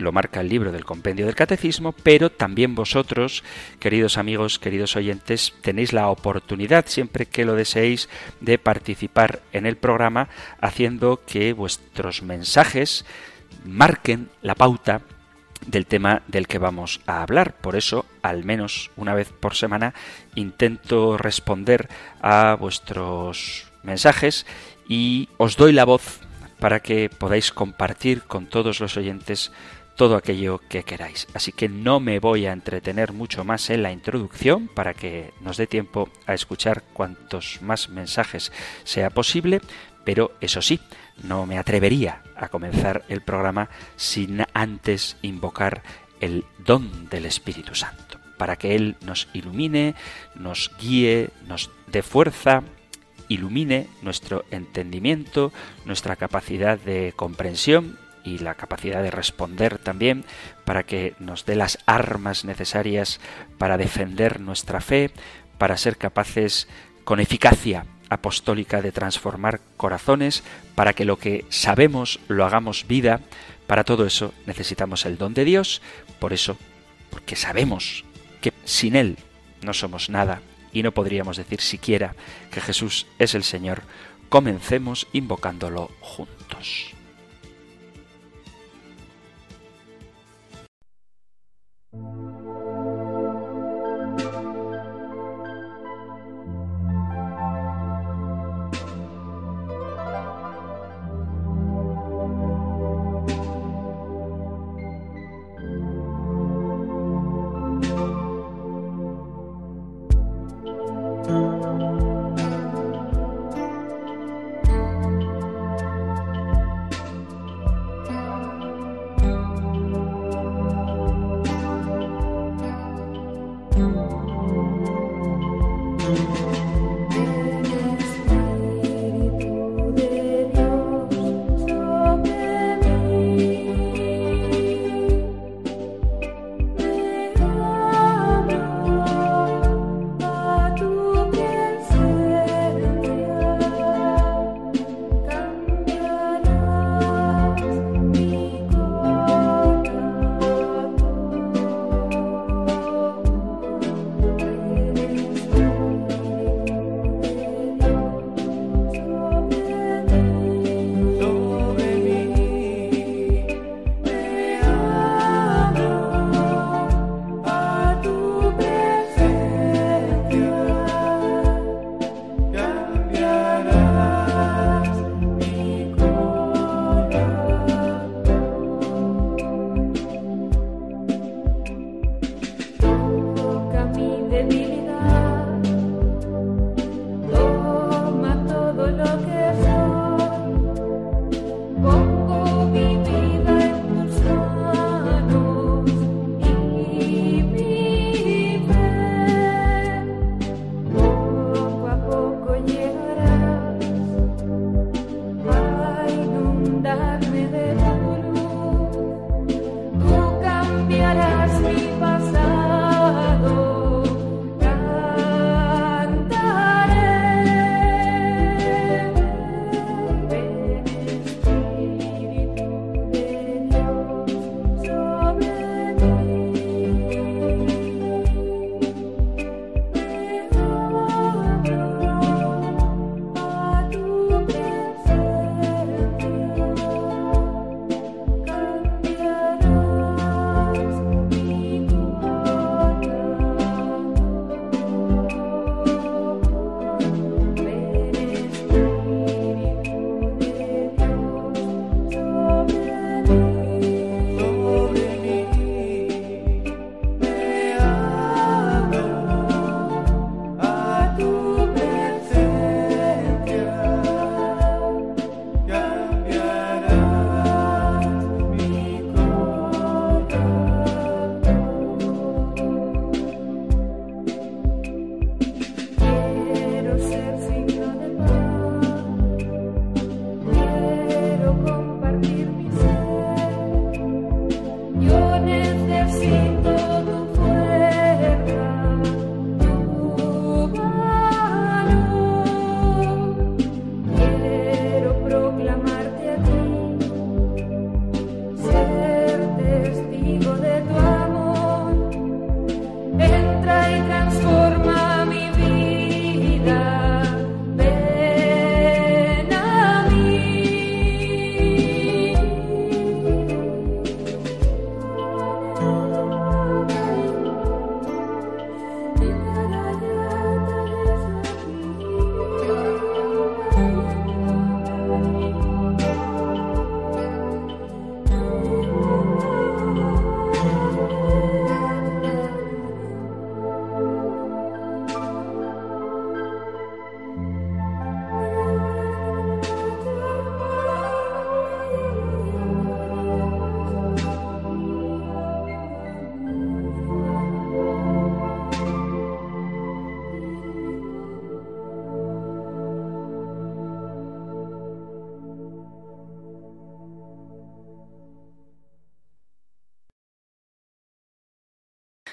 lo marca el libro del compendio del catecismo, pero también vosotros, queridos amigos, queridos oyentes, tenéis la oportunidad, siempre que lo deseéis, de participar en el programa, haciendo que vuestros mensajes marquen la pauta del tema del que vamos a hablar. Por eso, al menos una vez por semana, intento responder a vuestros mensajes y os doy la voz para que podáis compartir con todos los oyentes todo aquello que queráis. Así que no me voy a entretener mucho más en la introducción para que nos dé tiempo a escuchar cuantos más mensajes sea posible, pero eso sí, no me atrevería a comenzar el programa sin antes invocar el don del Espíritu Santo, para que Él nos ilumine, nos guíe, nos dé fuerza, ilumine nuestro entendimiento, nuestra capacidad de comprensión y la capacidad de responder también para que nos dé las armas necesarias para defender nuestra fe, para ser capaces con eficacia apostólica de transformar corazones, para que lo que sabemos lo hagamos vida. Para todo eso necesitamos el don de Dios, por eso, porque sabemos que sin Él no somos nada y no podríamos decir siquiera que Jesús es el Señor, comencemos invocándolo juntos. Thank you.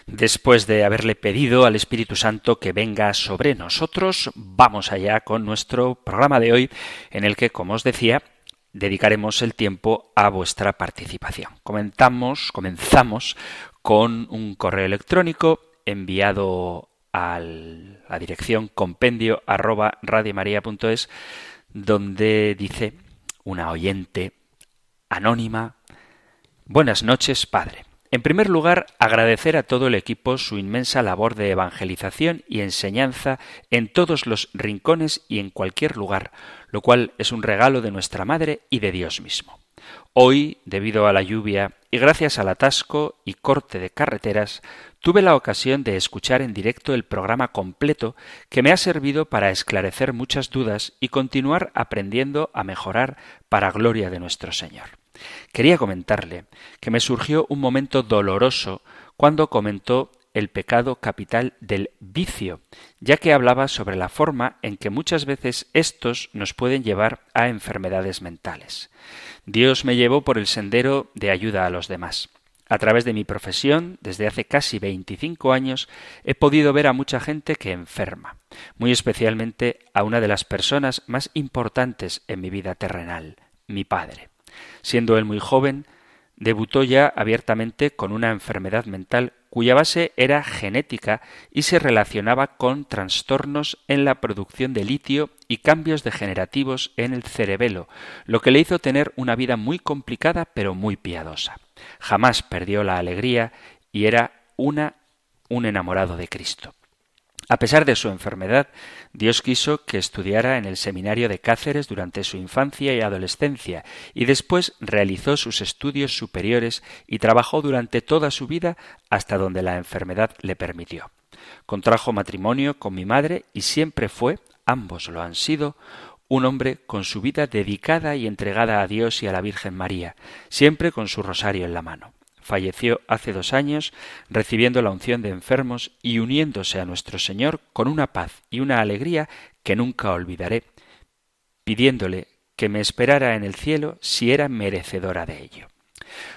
Después de haberle pedido al Espíritu Santo que venga sobre nosotros, vamos allá con nuestro programa de hoy, en el que, como os decía, dedicaremos el tiempo a vuestra participación. Comenzamos, comenzamos con un correo electrónico enviado a la dirección compendio arroba donde dice una oyente anónima Buenas noches, padre. En primer lugar, agradecer a todo el equipo su inmensa labor de evangelización y enseñanza en todos los rincones y en cualquier lugar, lo cual es un regalo de nuestra Madre y de Dios mismo. Hoy, debido a la lluvia y gracias al atasco y corte de carreteras, tuve la ocasión de escuchar en directo el programa completo que me ha servido para esclarecer muchas dudas y continuar aprendiendo a mejorar para gloria de nuestro Señor. Quería comentarle que me surgió un momento doloroso cuando comentó el pecado capital del vicio, ya que hablaba sobre la forma en que muchas veces estos nos pueden llevar a enfermedades mentales. Dios me llevó por el sendero de ayuda a los demás. A través de mi profesión, desde hace casi veinticinco años, he podido ver a mucha gente que enferma, muy especialmente a una de las personas más importantes en mi vida terrenal, mi padre. Siendo él muy joven, debutó ya abiertamente con una enfermedad mental cuya base era genética y se relacionaba con trastornos en la producción de litio y cambios degenerativos en el cerebelo, lo que le hizo tener una vida muy complicada pero muy piadosa. Jamás perdió la alegría y era una un enamorado de Cristo. A pesar de su enfermedad, Dios quiso que estudiara en el seminario de Cáceres durante su infancia y adolescencia, y después realizó sus estudios superiores y trabajó durante toda su vida hasta donde la enfermedad le permitió. Contrajo matrimonio con mi madre y siempre fue, ambos lo han sido, un hombre con su vida dedicada y entregada a Dios y a la Virgen María, siempre con su rosario en la mano falleció hace dos años recibiendo la unción de enfermos y uniéndose a nuestro Señor con una paz y una alegría que nunca olvidaré, pidiéndole que me esperara en el cielo si era merecedora de ello.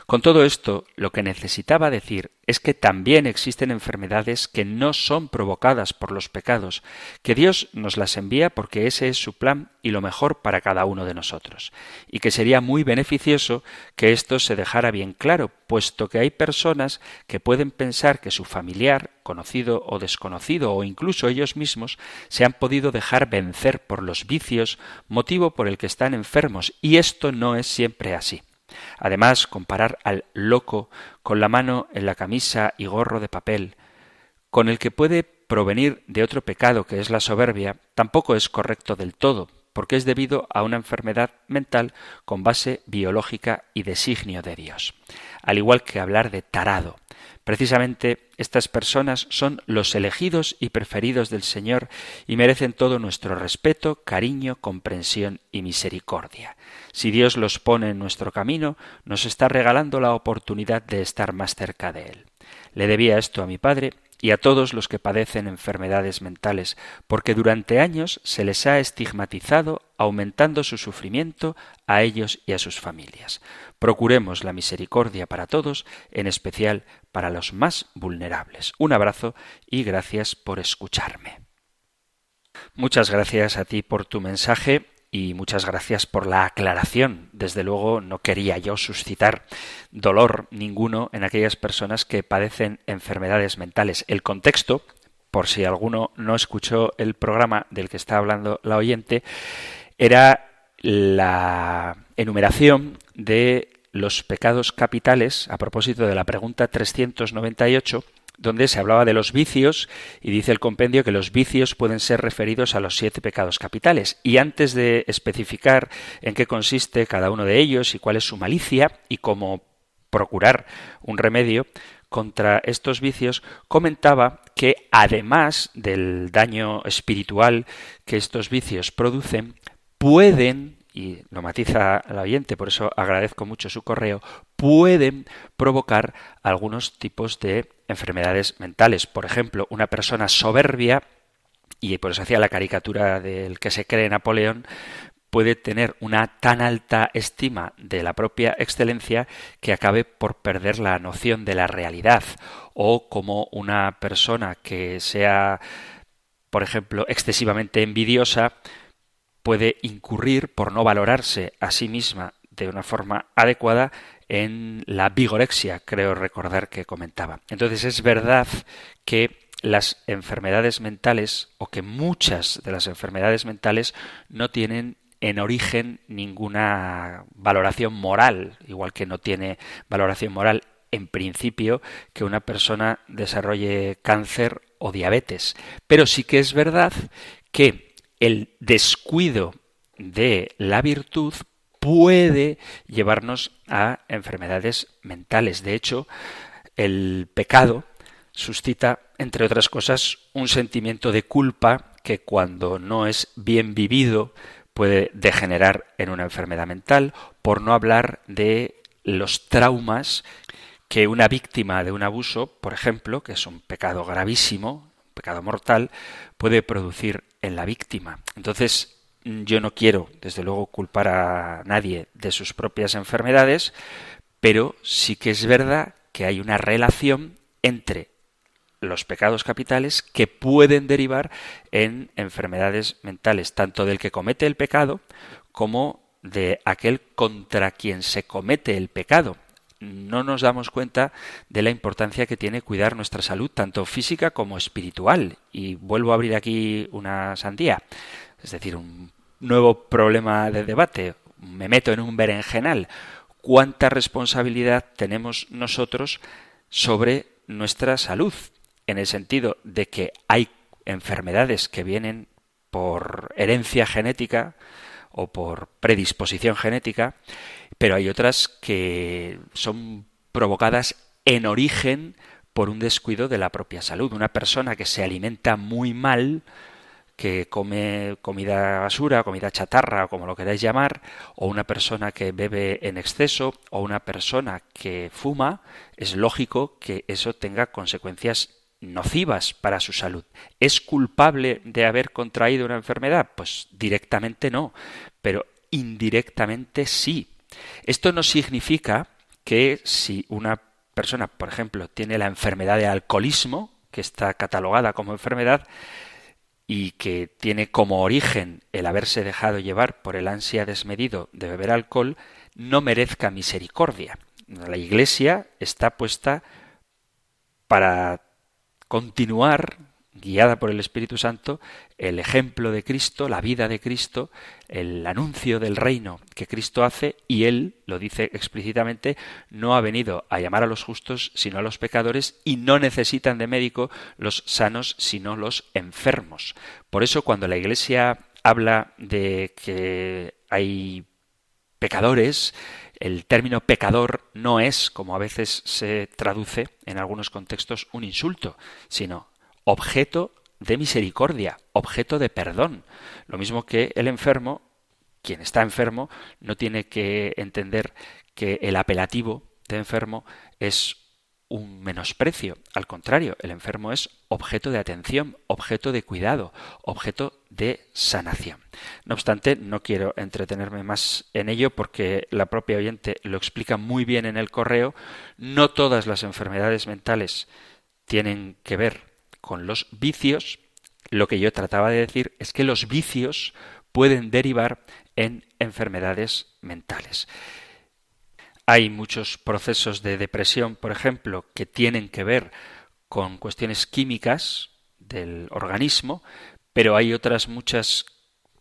Con todo esto, lo que necesitaba decir es que también existen enfermedades que no son provocadas por los pecados, que Dios nos las envía porque ese es su plan y lo mejor para cada uno de nosotros, y que sería muy beneficioso que esto se dejara bien claro, puesto que hay personas que pueden pensar que su familiar, conocido o desconocido, o incluso ellos mismos, se han podido dejar vencer por los vicios, motivo por el que están enfermos, y esto no es siempre así. Además, comparar al loco con la mano en la camisa y gorro de papel, con el que puede provenir de otro pecado que es la soberbia, tampoco es correcto del todo, porque es debido a una enfermedad mental con base biológica y designio de Dios. Al igual que hablar de tarado, Precisamente estas personas son los elegidos y preferidos del Señor y merecen todo nuestro respeto, cariño, comprensión y misericordia. Si Dios los pone en nuestro camino, nos está regalando la oportunidad de estar más cerca de Él. Le debía esto a mi padre y a todos los que padecen enfermedades mentales, porque durante años se les ha estigmatizado, aumentando su sufrimiento a ellos y a sus familias. Procuremos la misericordia para todos, en especial para los más vulnerables. Un abrazo y gracias por escucharme. Muchas gracias a ti por tu mensaje y muchas gracias por la aclaración. Desde luego no quería yo suscitar dolor ninguno en aquellas personas que padecen enfermedades mentales. El contexto, por si alguno no escuchó el programa del que está hablando la oyente, era la enumeración de los pecados capitales a propósito de la pregunta 398 donde se hablaba de los vicios y dice el compendio que los vicios pueden ser referidos a los siete pecados capitales. Y antes de especificar en qué consiste cada uno de ellos y cuál es su malicia y cómo procurar un remedio contra estos vicios, comentaba que además del daño espiritual que estos vicios producen, pueden y lo matiza la oyente, por eso agradezco mucho su correo, pueden provocar algunos tipos de enfermedades mentales. Por ejemplo, una persona soberbia, y por eso hacía la caricatura del que se cree Napoleón, puede tener una tan alta estima de la propia excelencia que acabe por perder la noción de la realidad. O como una persona que sea, por ejemplo, excesivamente envidiosa, puede incurrir por no valorarse a sí misma de una forma adecuada en la vigorexia, creo recordar que comentaba. Entonces es verdad que las enfermedades mentales o que muchas de las enfermedades mentales no tienen en origen ninguna valoración moral, igual que no tiene valoración moral en principio que una persona desarrolle cáncer o diabetes. Pero sí que es verdad que el descuido de la virtud puede llevarnos a enfermedades mentales. De hecho, el pecado suscita, entre otras cosas, un sentimiento de culpa que cuando no es bien vivido puede degenerar en una enfermedad mental, por no hablar de los traumas que una víctima de un abuso, por ejemplo, que es un pecado gravísimo, pecado mortal, puede producir en la víctima. Entonces, yo no quiero, desde luego, culpar a nadie de sus propias enfermedades, pero sí que es verdad que hay una relación entre los pecados capitales que pueden derivar en enfermedades mentales, tanto del que comete el pecado como de aquel contra quien se comete el pecado no nos damos cuenta de la importancia que tiene cuidar nuestra salud, tanto física como espiritual. Y vuelvo a abrir aquí una sandía, es decir, un nuevo problema de debate. Me meto en un berenjenal. ¿Cuánta responsabilidad tenemos nosotros sobre nuestra salud? En el sentido de que hay enfermedades que vienen por herencia genética o por predisposición genética pero hay otras que son provocadas en origen por un descuido de la propia salud. Una persona que se alimenta muy mal, que come comida basura, comida chatarra, como lo queráis llamar, o una persona que bebe en exceso, o una persona que fuma, es lógico que eso tenga consecuencias nocivas para su salud. ¿Es culpable de haber contraído una enfermedad? Pues directamente no, pero indirectamente sí, esto no significa que si una persona, por ejemplo, tiene la enfermedad de alcoholismo, que está catalogada como enfermedad, y que tiene como origen el haberse dejado llevar por el ansia desmedido de beber alcohol, no merezca misericordia. La Iglesia está puesta para continuar guiada por el Espíritu Santo, el ejemplo de Cristo, la vida de Cristo, el anuncio del reino que Cristo hace, y Él, lo dice explícitamente, no ha venido a llamar a los justos, sino a los pecadores, y no necesitan de médico los sanos, sino los enfermos. Por eso cuando la Iglesia habla de que hay pecadores, el término pecador no es, como a veces se traduce en algunos contextos, un insulto, sino objeto de misericordia, objeto de perdón. Lo mismo que el enfermo, quien está enfermo, no tiene que entender que el apelativo de enfermo es un menosprecio. Al contrario, el enfermo es objeto de atención, objeto de cuidado, objeto de sanación. No obstante, no quiero entretenerme más en ello porque la propia oyente lo explica muy bien en el correo. No todas las enfermedades mentales tienen que ver con los vicios, lo que yo trataba de decir es que los vicios pueden derivar en enfermedades mentales. Hay muchos procesos de depresión, por ejemplo, que tienen que ver con cuestiones químicas del organismo, pero hay otras muchas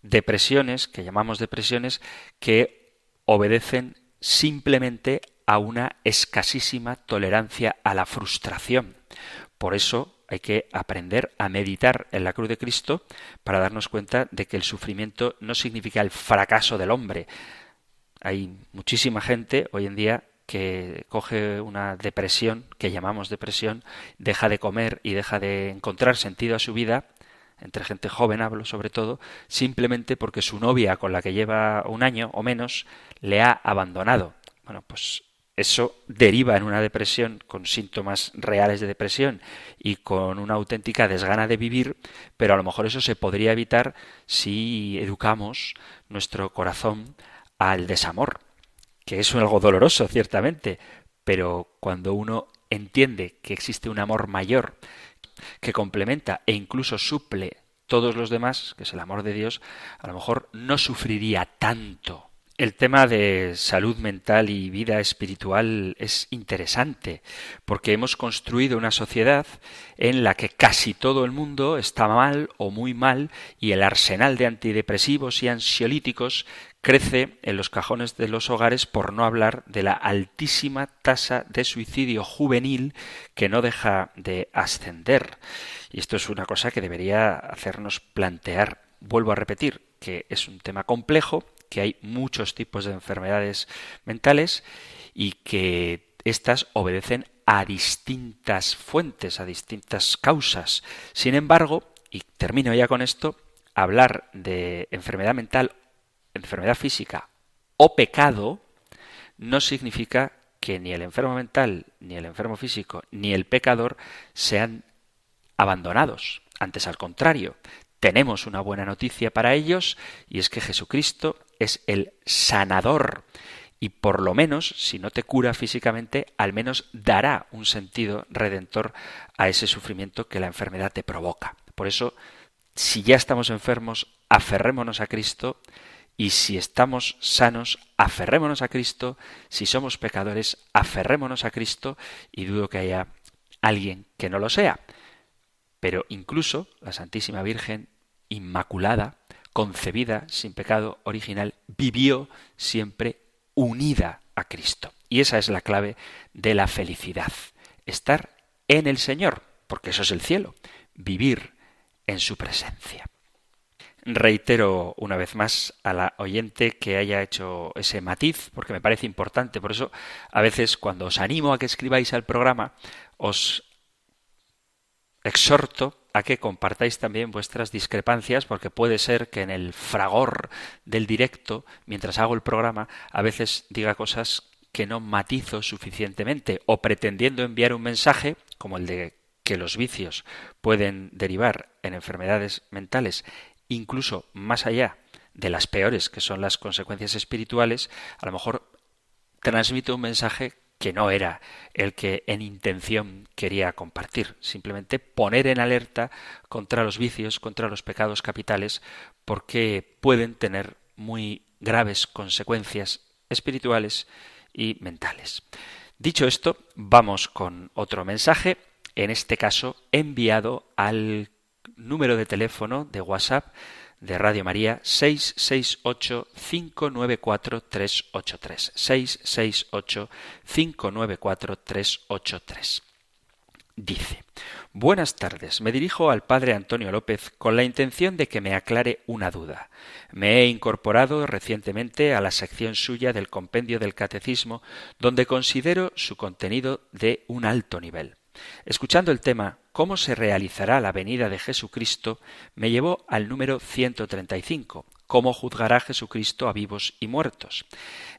depresiones, que llamamos depresiones, que obedecen simplemente a una escasísima tolerancia a la frustración. Por eso hay que aprender a meditar en la cruz de Cristo para darnos cuenta de que el sufrimiento no significa el fracaso del hombre, hay muchísima gente hoy en día que coge una depresión, que llamamos depresión, deja de comer y deja de encontrar sentido a su vida, entre gente joven hablo sobre todo, simplemente porque su novia con la que lleva un año o menos le ha abandonado. Bueno, pues eso deriva en una depresión con síntomas reales de depresión y con una auténtica desgana de vivir, pero a lo mejor eso se podría evitar si educamos nuestro corazón al desamor, que es algo doloroso, ciertamente, pero cuando uno entiende que existe un amor mayor que complementa e incluso suple todos los demás, que es el amor de Dios, a lo mejor no sufriría tanto. El tema de salud mental y vida espiritual es interesante porque hemos construido una sociedad en la que casi todo el mundo está mal o muy mal y el arsenal de antidepresivos y ansiolíticos crece en los cajones de los hogares por no hablar de la altísima tasa de suicidio juvenil que no deja de ascender. Y esto es una cosa que debería hacernos plantear. Vuelvo a repetir que es un tema complejo que hay muchos tipos de enfermedades mentales y que éstas obedecen a distintas fuentes, a distintas causas. Sin embargo, y termino ya con esto, hablar de enfermedad mental, enfermedad física o pecado no significa que ni el enfermo mental, ni el enfermo físico, ni el pecador sean abandonados. Antes al contrario, tenemos una buena noticia para ellos y es que Jesucristo es el sanador y por lo menos, si no te cura físicamente, al menos dará un sentido redentor a ese sufrimiento que la enfermedad te provoca. Por eso, si ya estamos enfermos, aferrémonos a Cristo y si estamos sanos, aferrémonos a Cristo, si somos pecadores, aferrémonos a Cristo y dudo que haya alguien que no lo sea. Pero incluso la Santísima Virgen Inmaculada concebida sin pecado original, vivió siempre unida a Cristo. Y esa es la clave de la felicidad. Estar en el Señor, porque eso es el cielo, vivir en su presencia. Reitero una vez más a la oyente que haya hecho ese matiz, porque me parece importante. Por eso, a veces, cuando os animo a que escribáis al programa, os exhorto a que compartáis también vuestras discrepancias, porque puede ser que en el fragor del directo, mientras hago el programa, a veces diga cosas que no matizo suficientemente, o pretendiendo enviar un mensaje, como el de que los vicios pueden derivar en enfermedades mentales, incluso más allá de las peores, que son las consecuencias espirituales, a lo mejor transmito un mensaje que no era el que en intención quería compartir, simplemente poner en alerta contra los vicios, contra los pecados capitales, porque pueden tener muy graves consecuencias espirituales y mentales. Dicho esto, vamos con otro mensaje, en este caso enviado al número de teléfono de WhatsApp de Radio María 668-594-383. 668-594-383. Dice, Buenas tardes, me dirijo al padre Antonio López con la intención de que me aclare una duda. Me he incorporado recientemente a la sección suya del compendio del catecismo, donde considero su contenido de un alto nivel. Escuchando el tema ¿Cómo se realizará la venida de Jesucristo? me llevó al número 135. ¿Cómo juzgará Jesucristo a vivos y muertos?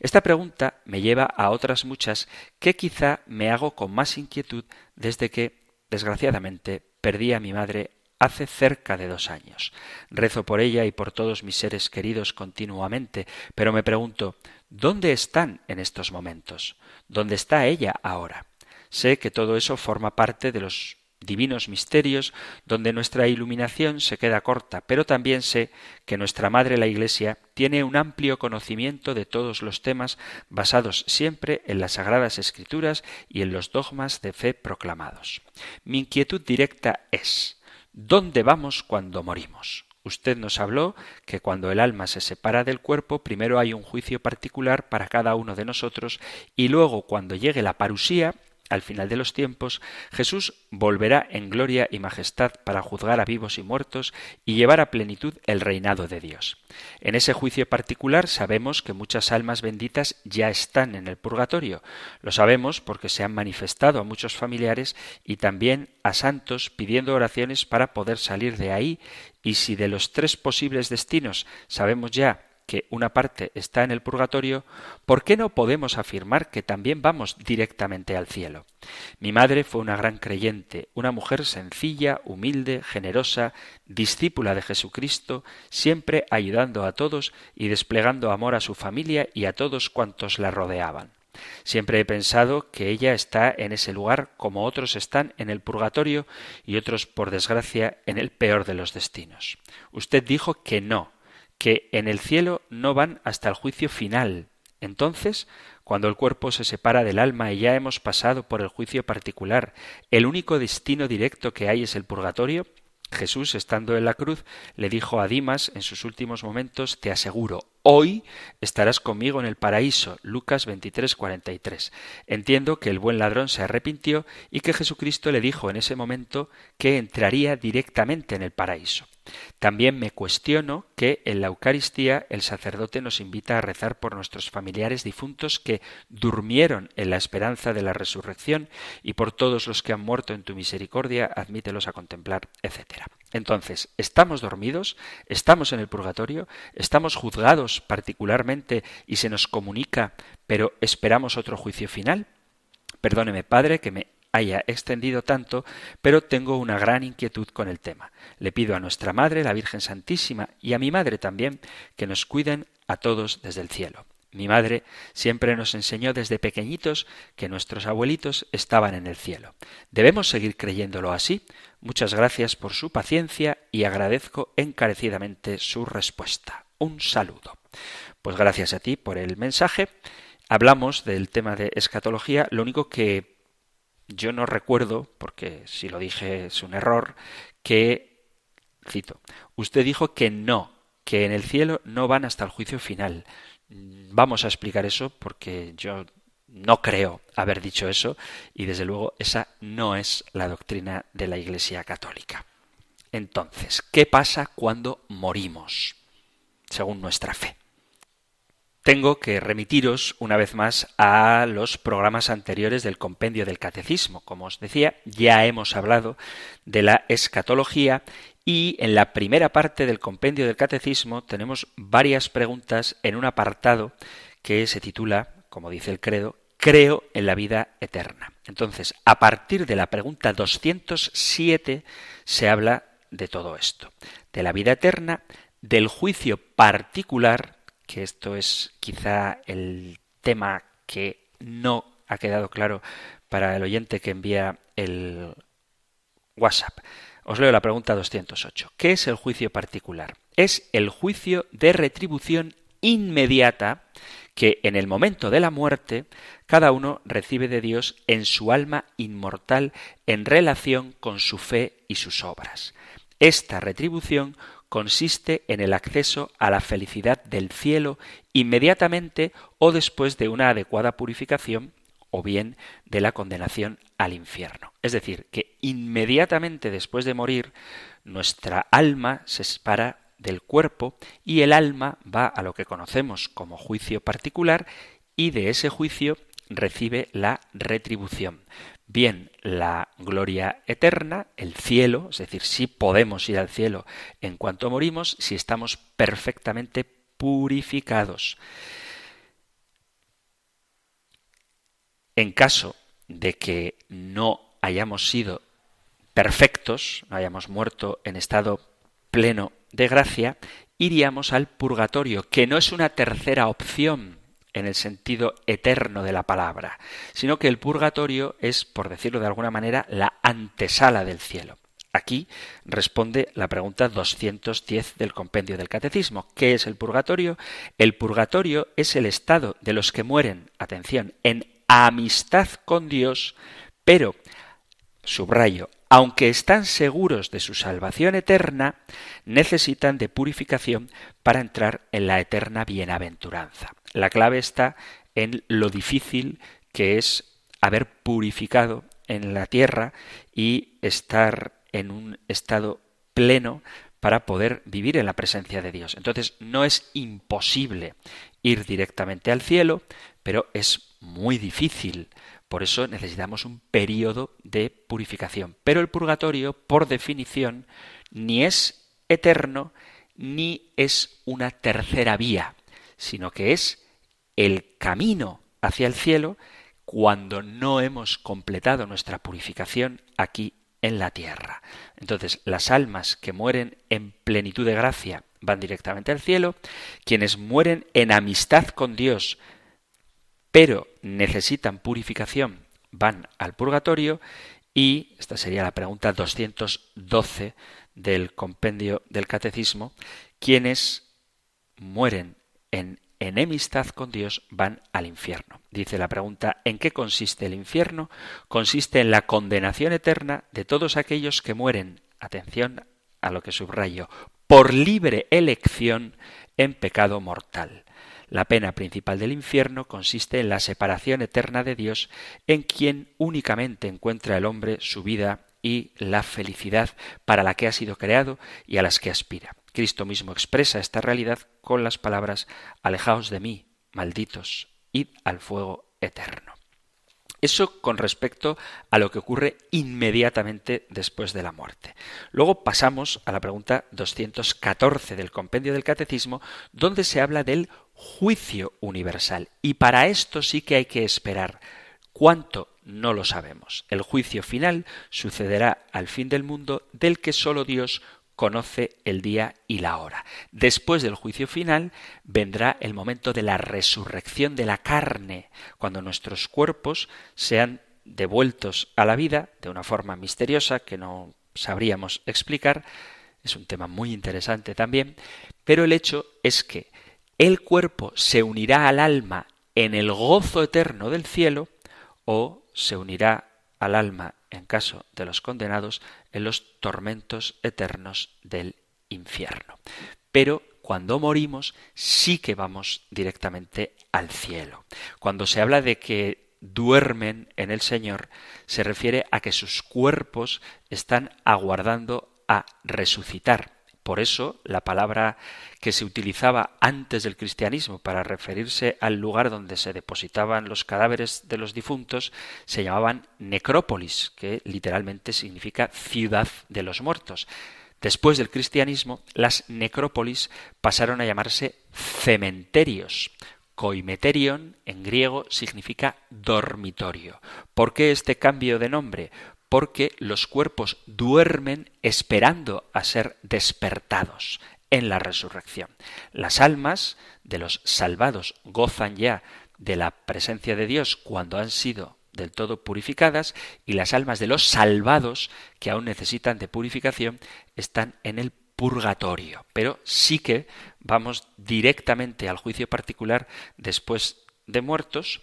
Esta pregunta me lleva a otras muchas que quizá me hago con más inquietud desde que, desgraciadamente, perdí a mi madre hace cerca de dos años. Rezo por ella y por todos mis seres queridos continuamente, pero me pregunto ¿dónde están en estos momentos? ¿Dónde está ella ahora? Sé que todo eso forma parte de los divinos misterios donde nuestra iluminación se queda corta, pero también sé que nuestra Madre la Iglesia tiene un amplio conocimiento de todos los temas basados siempre en las Sagradas Escrituras y en los dogmas de fe proclamados. Mi inquietud directa es ¿dónde vamos cuando morimos? Usted nos habló que cuando el alma se separa del cuerpo, primero hay un juicio particular para cada uno de nosotros y luego cuando llegue la parusía, al final de los tiempos, Jesús volverá en gloria y majestad para juzgar a vivos y muertos y llevar a plenitud el reinado de Dios. En ese juicio particular sabemos que muchas almas benditas ya están en el purgatorio. Lo sabemos porque se han manifestado a muchos familiares y también a santos pidiendo oraciones para poder salir de ahí y si de los tres posibles destinos sabemos ya que una parte está en el purgatorio, ¿por qué no podemos afirmar que también vamos directamente al cielo? Mi madre fue una gran creyente, una mujer sencilla, humilde, generosa, discípula de Jesucristo, siempre ayudando a todos y desplegando amor a su familia y a todos cuantos la rodeaban. Siempre he pensado que ella está en ese lugar como otros están en el purgatorio y otros, por desgracia, en el peor de los destinos. Usted dijo que no, que en el cielo no van hasta el juicio final. Entonces, cuando el cuerpo se separa del alma y ya hemos pasado por el juicio particular, el único destino directo que hay es el purgatorio, Jesús, estando en la cruz, le dijo a Dimas en sus últimos momentos, te aseguro, hoy estarás conmigo en el paraíso. Lucas 23, 43. Entiendo que el buen ladrón se arrepintió y que Jesucristo le dijo en ese momento que entraría directamente en el paraíso. También me cuestiono que en la Eucaristía el sacerdote nos invita a rezar por nuestros familiares difuntos que durmieron en la esperanza de la resurrección y por todos los que han muerto en tu misericordia, admítelos a contemplar, etc. Entonces, ¿estamos dormidos? ¿Estamos en el purgatorio? ¿Estamos juzgados particularmente y se nos comunica, pero esperamos otro juicio final? Perdóneme, Padre, que me haya extendido tanto, pero tengo una gran inquietud con el tema. Le pido a nuestra Madre, la Virgen Santísima, y a mi Madre también, que nos cuiden a todos desde el cielo. Mi madre siempre nos enseñó desde pequeñitos que nuestros abuelitos estaban en el cielo. ¿Debemos seguir creyéndolo así? Muchas gracias por su paciencia y agradezco encarecidamente su respuesta. Un saludo. Pues gracias a ti por el mensaje. Hablamos del tema de escatología. Lo único que yo no recuerdo, porque si lo dije es un error, que, cito, usted dijo que no, que en el cielo no van hasta el juicio final. Vamos a explicar eso porque yo no creo haber dicho eso y desde luego esa no es la doctrina de la Iglesia Católica. Entonces, ¿qué pasa cuando morimos? Según nuestra fe tengo que remitiros una vez más a los programas anteriores del compendio del catecismo. Como os decía, ya hemos hablado de la escatología y en la primera parte del compendio del catecismo tenemos varias preguntas en un apartado que se titula, como dice el credo, Creo en la vida eterna. Entonces, a partir de la pregunta 207 se habla de todo esto, de la vida eterna, del juicio particular que esto es quizá el tema que no ha quedado claro para el oyente que envía el WhatsApp. Os leo la pregunta 208. ¿Qué es el juicio particular? Es el juicio de retribución inmediata que en el momento de la muerte cada uno recibe de Dios en su alma inmortal en relación con su fe y sus obras. Esta retribución consiste en el acceso a la felicidad del cielo inmediatamente o después de una adecuada purificación o bien de la condenación al infierno. Es decir, que inmediatamente después de morir, nuestra alma se separa del cuerpo y el alma va a lo que conocemos como juicio particular y de ese juicio recibe la retribución bien la gloria eterna, el cielo, es decir, si podemos ir al cielo en cuanto morimos, si estamos perfectamente purificados. En caso de que no hayamos sido perfectos, no hayamos muerto en estado pleno de gracia, iríamos al purgatorio, que no es una tercera opción, en el sentido eterno de la palabra, sino que el purgatorio es, por decirlo de alguna manera, la antesala del cielo. Aquí responde la pregunta 210 del compendio del Catecismo. ¿Qué es el purgatorio? El purgatorio es el estado de los que mueren, atención, en amistad con Dios, pero, subrayo, aunque están seguros de su salvación eterna, necesitan de purificación para entrar en la eterna bienaventuranza. La clave está en lo difícil que es haber purificado en la tierra y estar en un estado pleno para poder vivir en la presencia de Dios. Entonces no es imposible ir directamente al cielo, pero es muy difícil por eso necesitamos un periodo de purificación. Pero el purgatorio, por definición, ni es eterno ni es una tercera vía, sino que es el camino hacia el cielo cuando no hemos completado nuestra purificación aquí en la tierra. Entonces, las almas que mueren en plenitud de gracia van directamente al cielo, quienes mueren en amistad con Dios pero necesitan purificación, van al purgatorio y esta sería la pregunta 212 del compendio del catecismo, quienes mueren en enemistad con Dios van al infierno. Dice la pregunta, ¿en qué consiste el infierno? Consiste en la condenación eterna de todos aquellos que mueren, atención a lo que subrayo, por libre elección en pecado mortal. La pena principal del infierno consiste en la separación eterna de Dios, en quien únicamente encuentra el hombre su vida y la felicidad para la que ha sido creado y a las que aspira. Cristo mismo expresa esta realidad con las palabras Alejaos de mí, malditos, id al fuego eterno. Eso con respecto a lo que ocurre inmediatamente después de la muerte. Luego pasamos a la pregunta 214 del compendio del Catecismo, donde se habla del juicio universal. Y para esto sí que hay que esperar. ¿Cuánto? No lo sabemos. El juicio final sucederá al fin del mundo del que sólo Dios conoce el día y la hora. Después del juicio final vendrá el momento de la resurrección de la carne, cuando nuestros cuerpos sean devueltos a la vida de una forma misteriosa que no sabríamos explicar. Es un tema muy interesante también, pero el hecho es que el cuerpo se unirá al alma en el gozo eterno del cielo o se unirá al alma, en caso de los condenados, en los tormentos eternos del infierno. Pero cuando morimos sí que vamos directamente al cielo. Cuando se habla de que duermen en el Señor, se refiere a que sus cuerpos están aguardando a resucitar. Por eso la palabra que se utilizaba antes del cristianismo para referirse al lugar donde se depositaban los cadáveres de los difuntos se llamaban necrópolis, que literalmente significa ciudad de los muertos. Después del cristianismo, las necrópolis pasaron a llamarse cementerios. Coimeterion en griego significa dormitorio. ¿Por qué este cambio de nombre? Porque los cuerpos duermen esperando a ser despertados en la resurrección. Las almas de los salvados gozan ya de la presencia de Dios cuando han sido del todo purificadas y las almas de los salvados que aún necesitan de purificación están en el purgatorio. Pero sí que vamos directamente al juicio particular después de muertos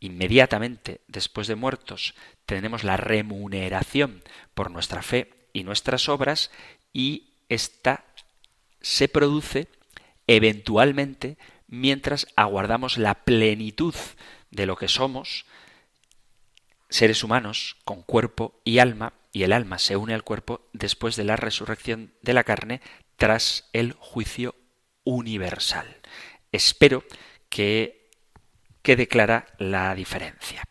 inmediatamente después de muertos tenemos la remuneración por nuestra fe y nuestras obras y esta se produce eventualmente mientras aguardamos la plenitud de lo que somos, seres humanos con cuerpo y alma, y el alma se une al cuerpo después de la resurrección de la carne tras el juicio universal. Espero que que declara la diferencia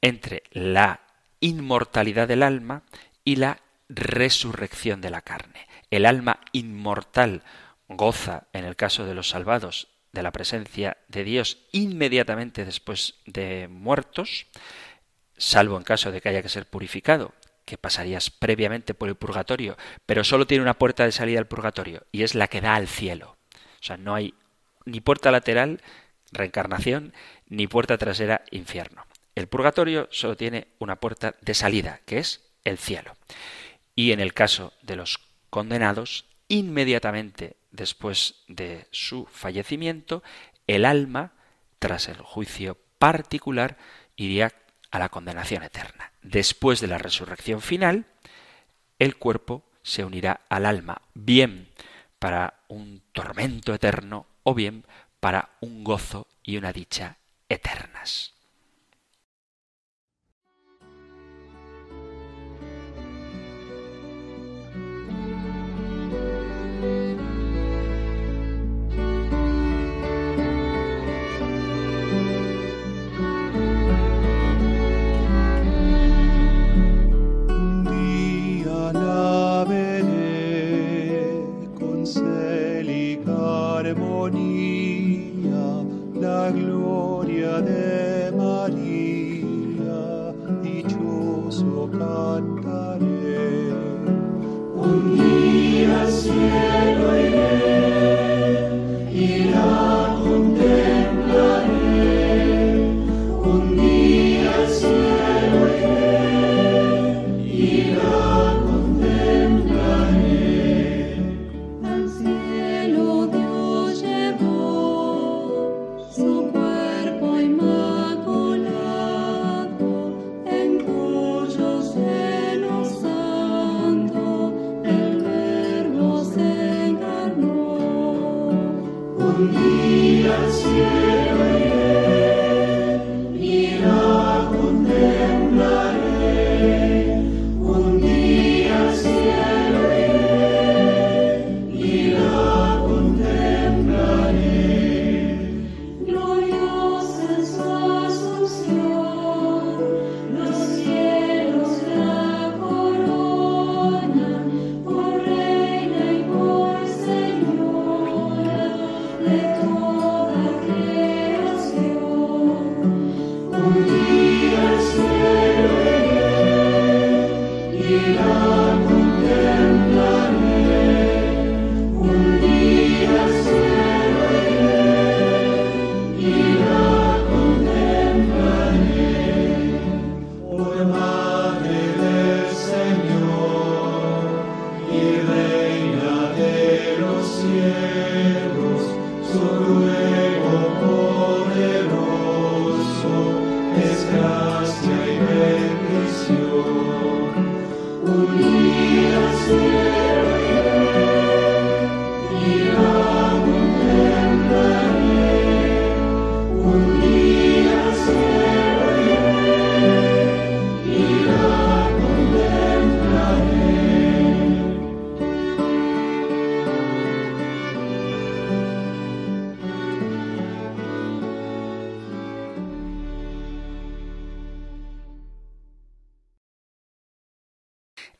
entre la inmortalidad del alma y la resurrección de la carne. El alma inmortal goza, en el caso de los salvados, de la presencia de Dios inmediatamente después de muertos, salvo en caso de que haya que ser purificado, que pasarías previamente por el purgatorio, pero solo tiene una puerta de salida al purgatorio, y es la que da al cielo. O sea, no hay ni puerta lateral, reencarnación, ni puerta trasera, infierno. El purgatorio solo tiene una puerta de salida, que es el cielo. Y en el caso de los condenados, inmediatamente después de su fallecimiento, el alma, tras el juicio particular, iría a la condenación eterna. Después de la resurrección final, el cuerpo se unirá al alma, bien para un tormento eterno o bien para un gozo y una dicha eternas. armonía la gloria de María, dichoso canto.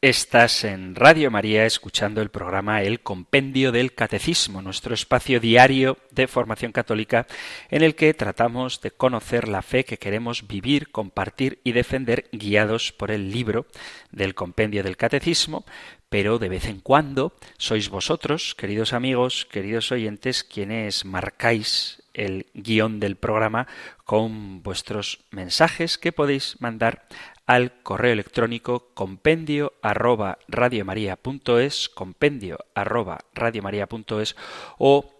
Estás en Radio María escuchando el programa El Compendio del Catecismo, nuestro espacio diario de formación católica en el que tratamos de conocer la fe que queremos vivir, compartir y defender guiados por el libro del Compendio del Catecismo, pero de vez en cuando sois vosotros, queridos amigos, queridos oyentes, quienes marcáis el guion del programa con vuestros mensajes que podéis mandar al correo electrónico compendio arroba radiomaria.es, compendio arroba radiomaria.es o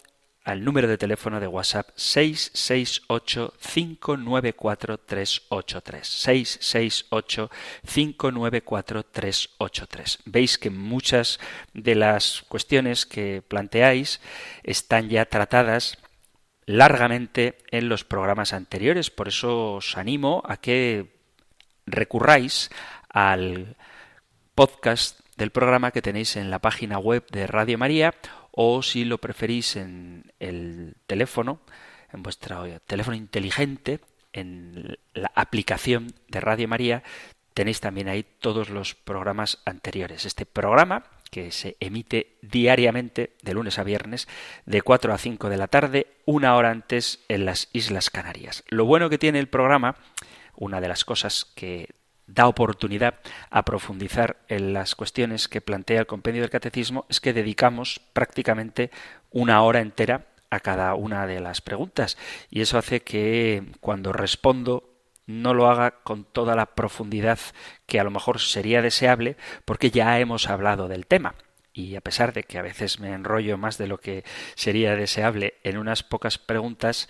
al número de teléfono de WhatsApp 668-594-383. 668-594-383. Veis que muchas de las cuestiones que planteáis están ya tratadas largamente en los programas anteriores. Por eso os animo a que recurráis al podcast del programa que tenéis en la página web de Radio María o si lo preferís en el teléfono, en vuestro teléfono inteligente, en la aplicación de Radio María, tenéis también ahí todos los programas anteriores. Este programa que se emite diariamente de lunes a viernes de 4 a 5 de la tarde, una hora antes en las Islas Canarias. Lo bueno que tiene el programa una de las cosas que da oportunidad a profundizar en las cuestiones que plantea el compendio del catecismo es que dedicamos prácticamente una hora entera a cada una de las preguntas y eso hace que cuando respondo no lo haga con toda la profundidad que a lo mejor sería deseable porque ya hemos hablado del tema. Y a pesar de que a veces me enrollo más de lo que sería deseable en unas pocas preguntas,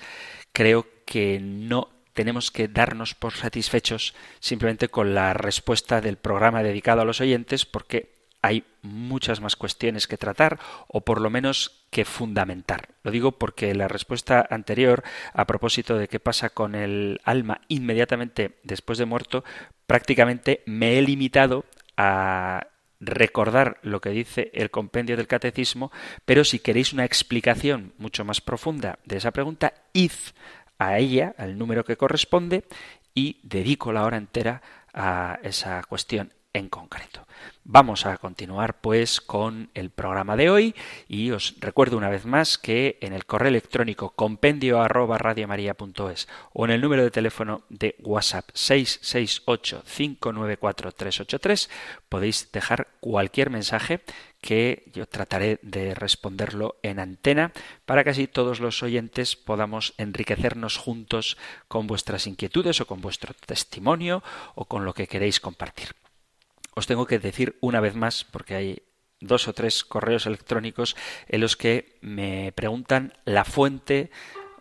creo que no tenemos que darnos por satisfechos simplemente con la respuesta del programa dedicado a los oyentes porque hay muchas más cuestiones que tratar o por lo menos que fundamentar. Lo digo porque la respuesta anterior a propósito de qué pasa con el alma inmediatamente después de muerto, prácticamente me he limitado a recordar lo que dice el compendio del catecismo, pero si queréis una explicación mucho más profunda de esa pregunta, id a ella, al número que corresponde, y dedico la hora entera a esa cuestión en concreto. Vamos a continuar pues con el programa de hoy y os recuerdo una vez más que en el correo electrónico compendio arroba radiomaria.es o en el número de teléfono de WhatsApp 668 594 383 podéis dejar cualquier mensaje que yo trataré de responderlo en antena para que así todos los oyentes podamos enriquecernos juntos con vuestras inquietudes o con vuestro testimonio o con lo que queréis compartir os tengo que decir una vez más, porque hay dos o tres correos electrónicos en los que me preguntan la fuente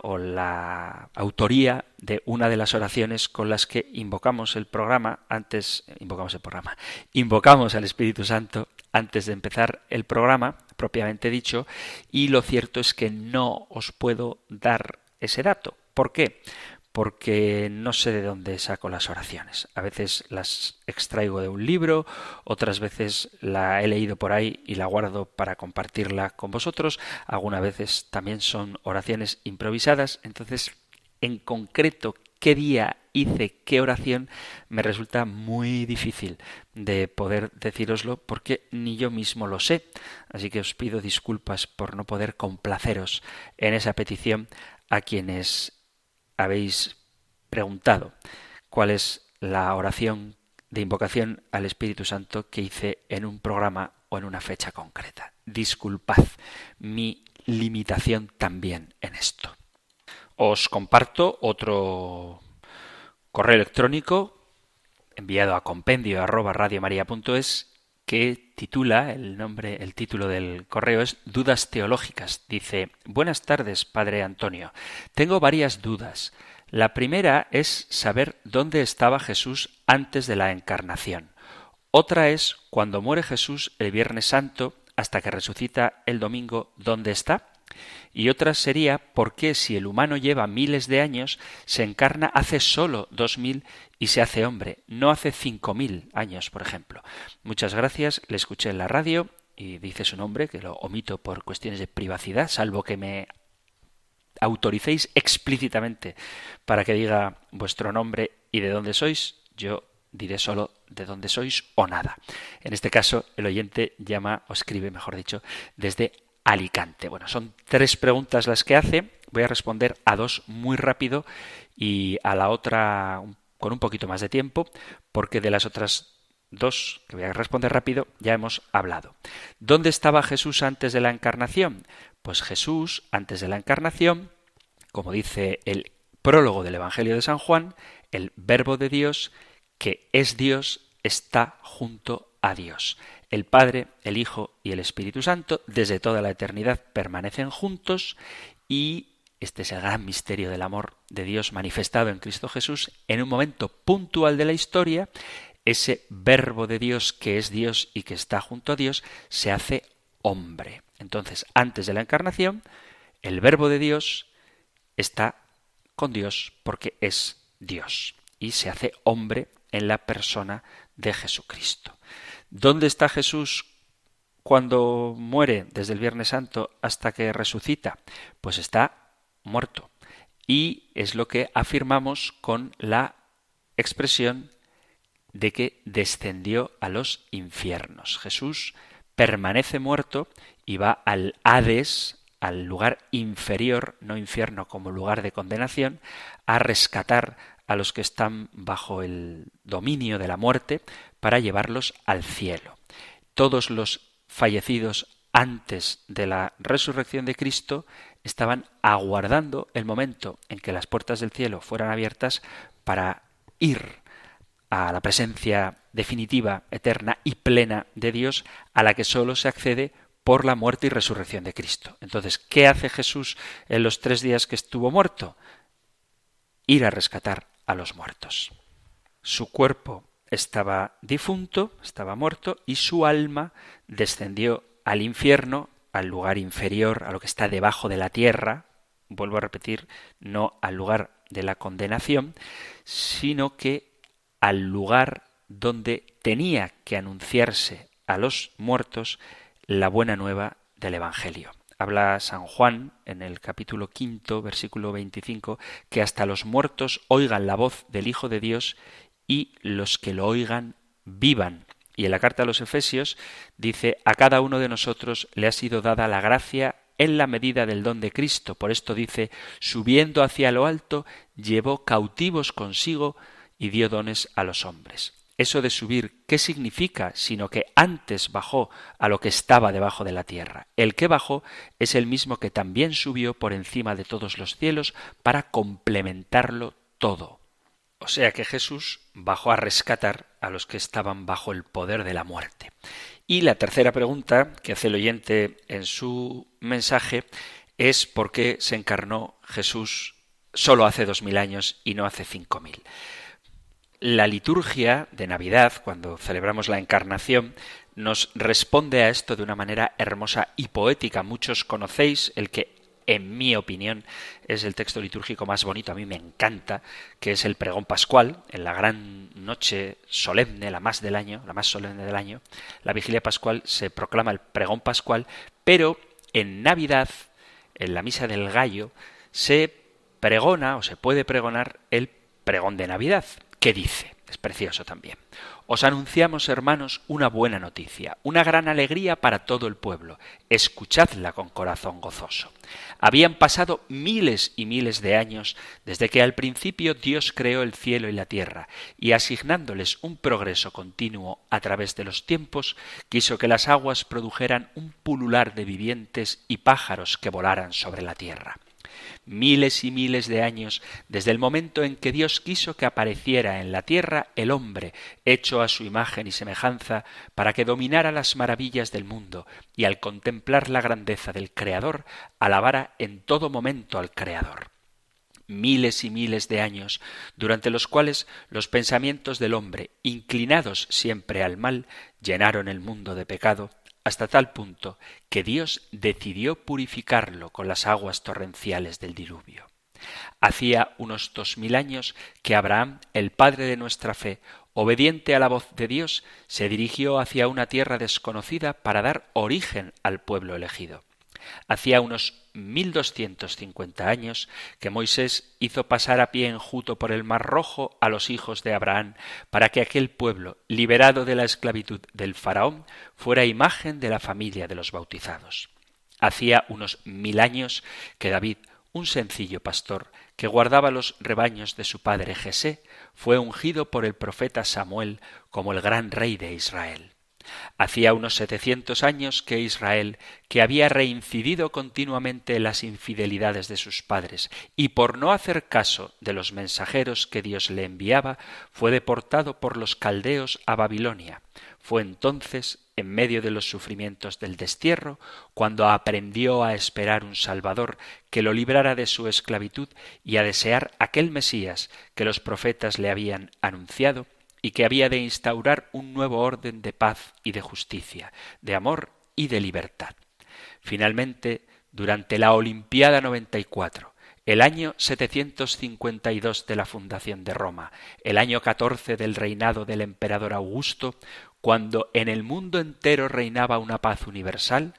o la autoría de una de las oraciones con las que invocamos el programa antes invocamos el programa invocamos al Espíritu Santo antes de empezar el programa propiamente dicho y lo cierto es que no os puedo dar ese dato ¿por qué? Porque no sé de dónde saco las oraciones. A veces las extraigo de un libro, otras veces la he leído por ahí y la guardo para compartirla con vosotros, algunas veces también son oraciones improvisadas, entonces en concreto qué día hice qué oración me resulta muy difícil de poder decíroslo porque ni yo mismo lo sé. Así que os pido disculpas por no poder complaceros en esa petición a quienes habéis preguntado cuál es la oración de invocación al Espíritu Santo que hice en un programa o en una fecha concreta. Disculpad mi limitación también en esto. Os comparto otro correo electrónico enviado a compendio arroba que titula el nombre, el título del correo es Dudas teológicas. Dice Buenas tardes, Padre Antonio. Tengo varias dudas. La primera es saber dónde estaba Jesús antes de la encarnación. Otra es cuando muere Jesús el Viernes Santo hasta que resucita el domingo, ¿dónde está? Y otra sería por qué si el humano lleva miles de años, se encarna hace solo dos mil y se hace hombre, no hace cinco mil años, por ejemplo. Muchas gracias, le escuché en la radio y dice su nombre, que lo omito por cuestiones de privacidad, salvo que me autoricéis explícitamente para que diga vuestro nombre y de dónde sois, yo diré solo de dónde sois o nada. En este caso, el oyente llama o escribe, mejor dicho, desde Alicante. Bueno, son tres preguntas las que hace. Voy a responder a dos muy rápido y a la otra con un poquito más de tiempo, porque de las otras dos que voy a responder rápido ya hemos hablado. ¿Dónde estaba Jesús antes de la encarnación? Pues Jesús, antes de la encarnación, como dice el prólogo del Evangelio de San Juan, el Verbo de Dios, que es Dios, está junto a Dios. El Padre, el Hijo y el Espíritu Santo desde toda la eternidad permanecen juntos y este es el gran misterio del amor de Dios manifestado en Cristo Jesús. En un momento puntual de la historia, ese verbo de Dios que es Dios y que está junto a Dios se hace hombre. Entonces, antes de la encarnación, el verbo de Dios está con Dios porque es Dios y se hace hombre en la persona de Jesucristo. ¿Dónde está Jesús cuando muere desde el Viernes Santo hasta que resucita? Pues está muerto. Y es lo que afirmamos con la expresión de que descendió a los infiernos. Jesús permanece muerto y va al Hades, al lugar inferior, no infierno como lugar de condenación, a rescatar a los que están bajo el dominio de la muerte para llevarlos al cielo. Todos los fallecidos antes de la resurrección de Cristo estaban aguardando el momento en que las puertas del cielo fueran abiertas para ir a la presencia definitiva, eterna y plena de Dios, a la que sólo se accede por la muerte y resurrección de Cristo. Entonces, ¿qué hace Jesús en los tres días que estuvo muerto? Ir a rescatar a los muertos. Su cuerpo estaba difunto, estaba muerto, y su alma descendió al infierno, al lugar inferior, a lo que está debajo de la tierra, vuelvo a repetir, no al lugar de la condenación, sino que al lugar donde tenía que anunciarse a los muertos la buena nueva del Evangelio. Habla San Juan en el capítulo quinto, versículo 25, que hasta los muertos oigan la voz del Hijo de Dios y los que lo oigan vivan. Y en la carta a los Efesios dice, a cada uno de nosotros le ha sido dada la gracia en la medida del don de Cristo. Por esto dice, subiendo hacia lo alto, llevó cautivos consigo y dio dones a los hombres. Eso de subir, ¿qué significa? Sino que antes bajó a lo que estaba debajo de la tierra. El que bajó es el mismo que también subió por encima de todos los cielos para complementarlo todo. O sea que Jesús bajó a rescatar a los que estaban bajo el poder de la muerte. Y la tercera pregunta que hace el oyente en su mensaje es por qué se encarnó Jesús solo hace dos mil años y no hace cinco mil. La liturgia de Navidad, cuando celebramos la encarnación, nos responde a esto de una manera hermosa y poética. Muchos conocéis el que en mi opinión, es el texto litúrgico más bonito, a mí me encanta, que es el pregón pascual, en la gran noche solemne, la más del año, la más solemne del año, la vigilia pascual se proclama el pregón pascual, pero en Navidad, en la misa del gallo, se pregona o se puede pregonar el pregón de Navidad, que dice, es precioso también. Os anunciamos, hermanos, una buena noticia, una gran alegría para todo el pueblo. Escuchadla con corazón gozoso. Habían pasado miles y miles de años desde que al principio Dios creó el cielo y la tierra, y asignándoles un progreso continuo a través de los tiempos, quiso que las aguas produjeran un pulular de vivientes y pájaros que volaran sobre la tierra miles y miles de años desde el momento en que Dios quiso que apareciera en la tierra el hombre, hecho a su imagen y semejanza, para que dominara las maravillas del mundo, y al contemplar la grandeza del Creador, alabara en todo momento al Creador. Miles y miles de años, durante los cuales los pensamientos del hombre, inclinados siempre al mal, llenaron el mundo de pecado, hasta tal punto que Dios decidió purificarlo con las aguas torrenciales del diluvio. Hacía unos dos mil años que Abraham, el padre de nuestra fe, obediente a la voz de Dios, se dirigió hacia una tierra desconocida para dar origen al pueblo elegido. Hacía unos mil doscientos cincuenta años que Moisés hizo pasar a pie enjuto por el mar rojo a los hijos de Abraham para que aquel pueblo, liberado de la esclavitud del faraón, fuera imagen de la familia de los bautizados. Hacía unos mil años que David, un sencillo pastor que guardaba los rebaños de su padre Jesé, fue ungido por el profeta Samuel como el gran rey de Israel. Hacía unos setecientos años que Israel, que había reincidido continuamente en las infidelidades de sus padres, y por no hacer caso de los mensajeros que Dios le enviaba, fue deportado por los caldeos a Babilonia. Fue entonces, en medio de los sufrimientos del destierro, cuando aprendió a esperar un Salvador que lo librara de su esclavitud y a desear aquel Mesías que los profetas le habían anunciado, y que había de instaurar un nuevo orden de paz y de justicia, de amor y de libertad. Finalmente, durante la Olimpiada 94, el año 752 de la fundación de Roma, el año 14 del reinado del emperador Augusto, cuando en el mundo entero reinaba una paz universal,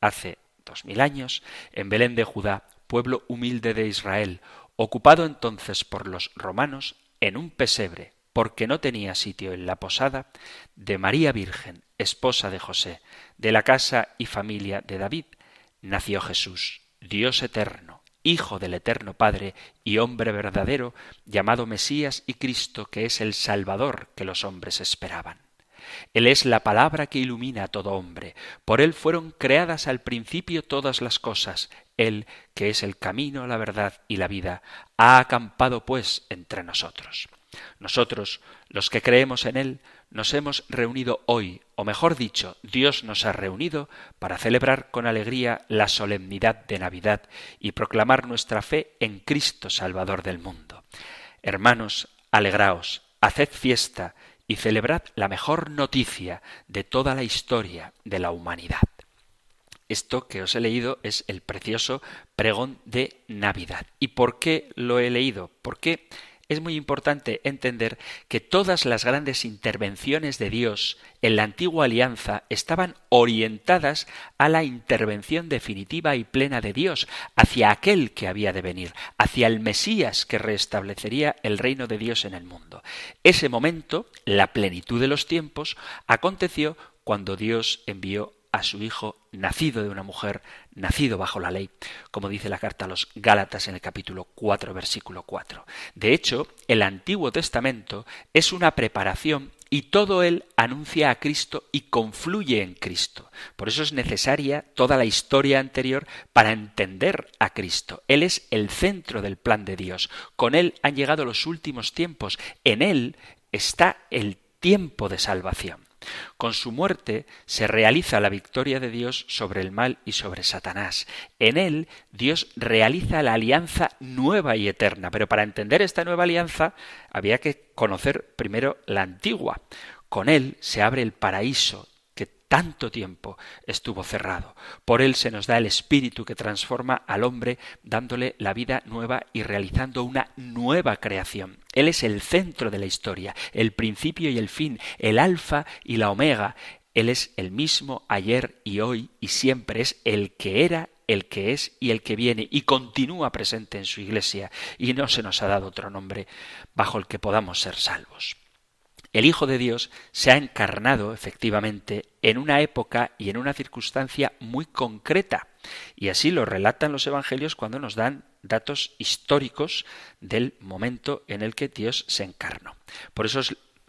hace dos mil años, en Belén de Judá, pueblo humilde de Israel, ocupado entonces por los romanos, en un pesebre porque no tenía sitio en la posada, de María Virgen, esposa de José, de la casa y familia de David, nació Jesús, Dios eterno, Hijo del eterno Padre y hombre verdadero, llamado Mesías y Cristo, que es el Salvador que los hombres esperaban. Él es la palabra que ilumina a todo hombre. Por Él fueron creadas al principio todas las cosas. Él, que es el camino, la verdad y la vida, ha acampado pues entre nosotros. Nosotros, los que creemos en Él, nos hemos reunido hoy, o mejor dicho, Dios nos ha reunido para celebrar con alegría la solemnidad de Navidad y proclamar nuestra fe en Cristo Salvador del mundo. Hermanos, alegraos, haced fiesta y celebrad la mejor noticia de toda la historia de la humanidad. Esto que os he leído es el precioso pregón de Navidad. ¿Y por qué lo he leído? Porque es muy importante entender que todas las grandes intervenciones de Dios en la antigua alianza estaban orientadas a la intervención definitiva y plena de Dios, hacia aquel que había de venir, hacia el Mesías que restablecería el reino de Dios en el mundo. Ese momento, la plenitud de los tiempos, aconteció cuando Dios envió a su hijo nacido de una mujer, nacido bajo la ley, como dice la carta a los Gálatas en el capítulo 4, versículo 4. De hecho, el Antiguo Testamento es una preparación y todo él anuncia a Cristo y confluye en Cristo. Por eso es necesaria toda la historia anterior para entender a Cristo. Él es el centro del plan de Dios. Con él han llegado los últimos tiempos. En él está el tiempo de salvación. Con su muerte se realiza la victoria de Dios sobre el mal y sobre Satanás. En él Dios realiza la alianza nueva y eterna. Pero para entender esta nueva alianza había que conocer primero la antigua. Con él se abre el paraíso tanto tiempo estuvo cerrado. Por él se nos da el espíritu que transforma al hombre, dándole la vida nueva y realizando una nueva creación. Él es el centro de la historia, el principio y el fin, el alfa y la omega. Él es el mismo ayer y hoy y siempre es el que era el que es y el que viene y continúa presente en su iglesia y no se nos ha dado otro nombre bajo el que podamos ser salvos. El Hijo de Dios se ha encarnado efectivamente en una época y en una circunstancia muy concreta. Y así lo relatan los Evangelios cuando nos dan datos históricos del momento en el que Dios se encarnó. Por eso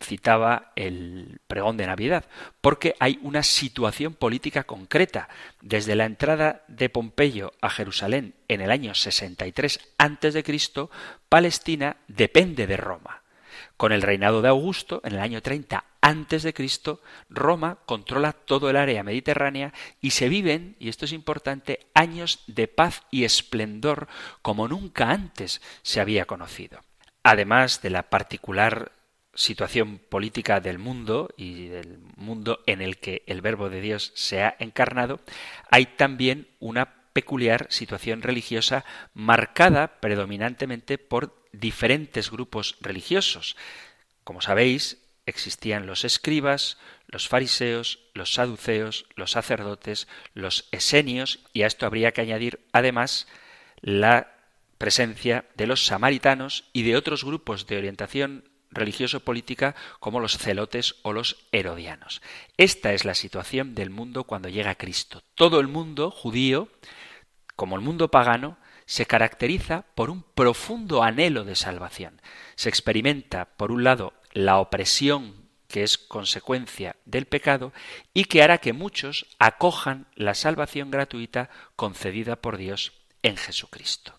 citaba el pregón de Navidad, porque hay una situación política concreta. Desde la entrada de Pompeyo a Jerusalén en el año 63 a.C., Palestina depende de Roma. Con el reinado de Augusto, en el año 30 antes de Cristo, Roma controla todo el área mediterránea y se viven, y esto es importante, años de paz y esplendor como nunca antes se había conocido. Además de la particular situación política del mundo y del mundo en el que el verbo de Dios se ha encarnado, hay también una peculiar situación religiosa marcada predominantemente por diferentes grupos religiosos. Como sabéis, existían los escribas, los fariseos, los saduceos, los sacerdotes, los esenios, y a esto habría que añadir además la presencia de los samaritanos y de otros grupos de orientación religioso-política como los celotes o los herodianos. Esta es la situación del mundo cuando llega Cristo. Todo el mundo judío, como el mundo pagano, se caracteriza por un profundo anhelo de salvación. Se experimenta, por un lado, la opresión que es consecuencia del pecado y que hará que muchos acojan la salvación gratuita concedida por Dios en Jesucristo.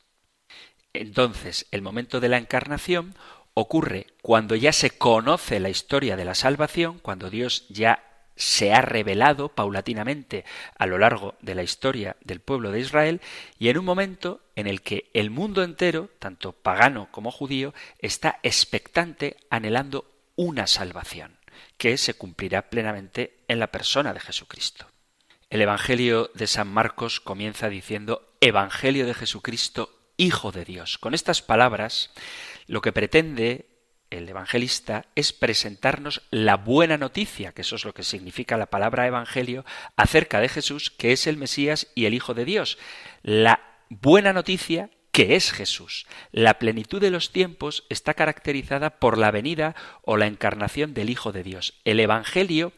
Entonces, el momento de la encarnación ocurre cuando ya se conoce la historia de la salvación, cuando Dios ya se ha revelado paulatinamente a lo largo de la historia del pueblo de Israel y en un momento en el que el mundo entero, tanto pagano como judío, está expectante, anhelando una salvación, que se cumplirá plenamente en la persona de Jesucristo. El Evangelio de San Marcos comienza diciendo Evangelio de Jesucristo, Hijo de Dios. Con estas palabras, lo que pretende el evangelista es presentarnos la buena noticia, que eso es lo que significa la palabra evangelio, acerca de Jesús, que es el Mesías y el Hijo de Dios. La buena noticia que es Jesús. La plenitud de los tiempos está caracterizada por la venida o la encarnación del Hijo de Dios. El Evangelio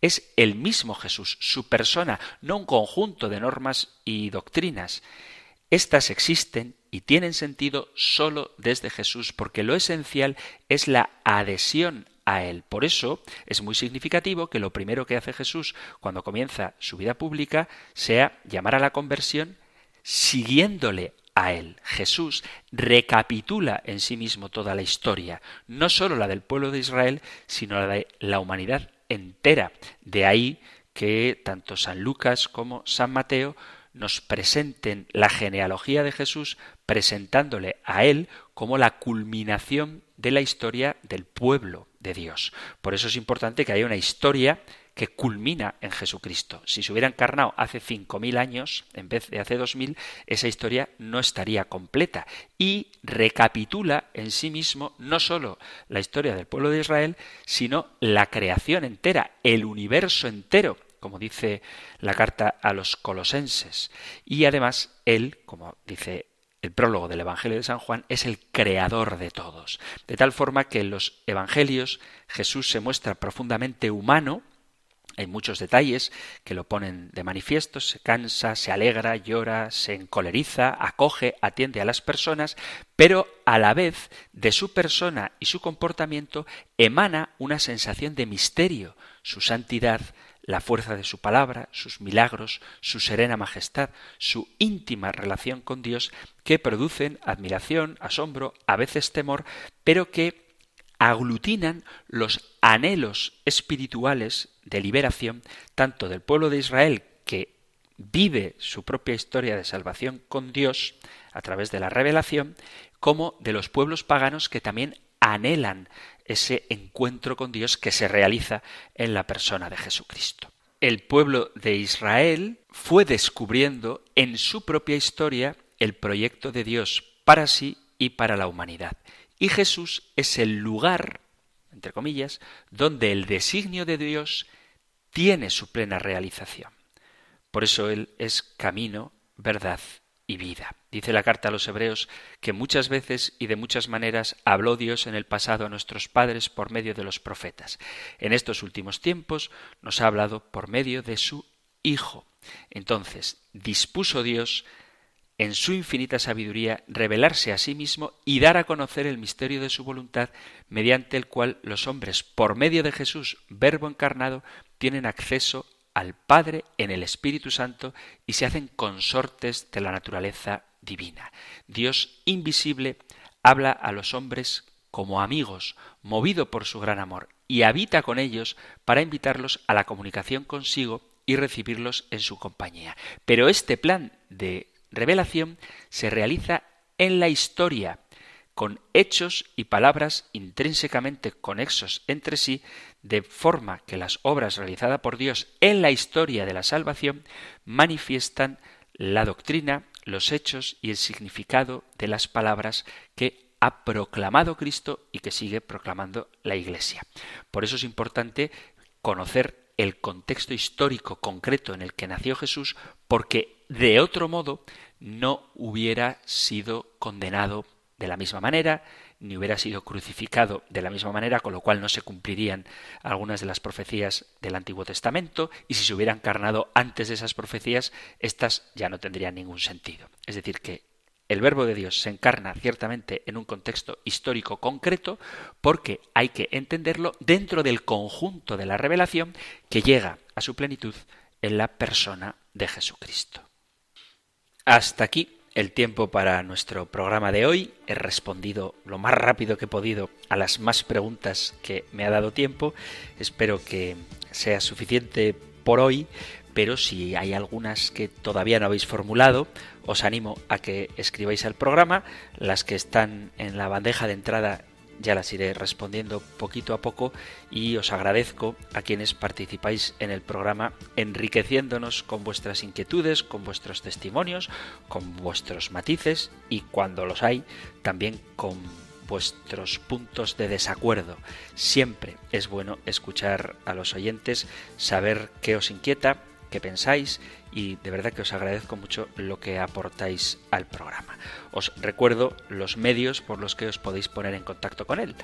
es el mismo Jesús, su persona, no un conjunto de normas y doctrinas. Estas existen y tienen sentido sólo desde Jesús, porque lo esencial es la adhesión a Él. Por eso es muy significativo que lo primero que hace Jesús cuando comienza su vida pública sea llamar a la conversión siguiéndole a él. Jesús recapitula en sí mismo toda la historia, no sólo la del pueblo de Israel, sino la de la humanidad entera. De ahí que tanto San Lucas como San Mateo nos presenten la genealogía de Jesús presentándole a él como la culminación de la historia del pueblo de Dios. Por eso es importante que haya una historia que culmina en Jesucristo. Si se hubiera encarnado hace cinco mil años en vez de hace dos mil, esa historia no estaría completa y recapitula en sí mismo no sólo la historia del pueblo de Israel, sino la creación entera, el universo entero, como dice la carta a los colosenses. Y además él, como dice el prólogo del Evangelio de San Juan es el creador de todos. De tal forma que en los Evangelios Jesús se muestra profundamente humano, hay muchos detalles que lo ponen de manifiesto, se cansa, se alegra, llora, se encoleriza, acoge, atiende a las personas, pero a la vez de su persona y su comportamiento emana una sensación de misterio, su santidad, la fuerza de su palabra, sus milagros, su serena majestad, su íntima relación con Dios, que producen admiración, asombro, a veces temor, pero que aglutinan los anhelos espirituales de liberación tanto del pueblo de Israel que vive su propia historia de salvación con Dios a través de la revelación, como de los pueblos paganos que también anhelan ese encuentro con Dios que se realiza en la persona de Jesucristo. El pueblo de Israel fue descubriendo en su propia historia el proyecto de Dios para sí y para la humanidad. Y Jesús es el lugar, entre comillas, donde el designio de Dios tiene su plena realización. Por eso Él es camino, verdad y vida. Dice la carta a los Hebreos que muchas veces y de muchas maneras habló Dios en el pasado a nuestros padres por medio de los profetas. En estos últimos tiempos nos ha hablado por medio de su Hijo. Entonces, dispuso Dios en su infinita sabiduría, revelarse a sí mismo y dar a conocer el misterio de su voluntad, mediante el cual los hombres, por medio de Jesús, Verbo encarnado, tienen acceso al Padre en el Espíritu Santo y se hacen consortes de la naturaleza divina. Dios invisible habla a los hombres como amigos, movido por su gran amor, y habita con ellos para invitarlos a la comunicación consigo y recibirlos en su compañía. Pero este plan de revelación se realiza en la historia, con hechos y palabras intrínsecamente conexos entre sí, de forma que las obras realizadas por Dios en la historia de la salvación manifiestan la doctrina, los hechos y el significado de las palabras que ha proclamado Cristo y que sigue proclamando la Iglesia. Por eso es importante conocer el contexto histórico concreto en el que nació Jesús, porque de otro modo no hubiera sido condenado de la misma manera, ni hubiera sido crucificado de la misma manera, con lo cual no se cumplirían algunas de las profecías del Antiguo Testamento, y si se hubiera encarnado antes de esas profecías, éstas ya no tendrían ningún sentido. Es decir, que el verbo de Dios se encarna ciertamente en un contexto histórico concreto porque hay que entenderlo dentro del conjunto de la revelación que llega a su plenitud en la persona de Jesucristo. Hasta aquí el tiempo para nuestro programa de hoy. He respondido lo más rápido que he podido a las más preguntas que me ha dado tiempo. Espero que sea suficiente por hoy, pero si hay algunas que todavía no habéis formulado, os animo a que escribáis al programa. Las que están en la bandeja de entrada ya las iré respondiendo poquito a poco y os agradezco a quienes participáis en el programa enriqueciéndonos con vuestras inquietudes, con vuestros testimonios, con vuestros matices y cuando los hay también con vuestros puntos de desacuerdo. Siempre es bueno escuchar a los oyentes, saber qué os inquieta, qué pensáis y de verdad que os agradezco mucho lo que aportáis al programa. Os recuerdo los medios por los que os podéis poner en contacto con él.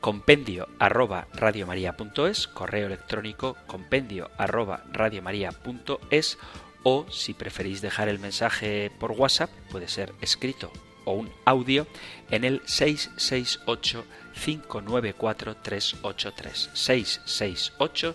Compendio arroba radiomaria.es, correo electrónico compendio arroba radiomaria.es o si preferís dejar el mensaje por WhatsApp puede ser escrito o un audio en el 668 594 383 668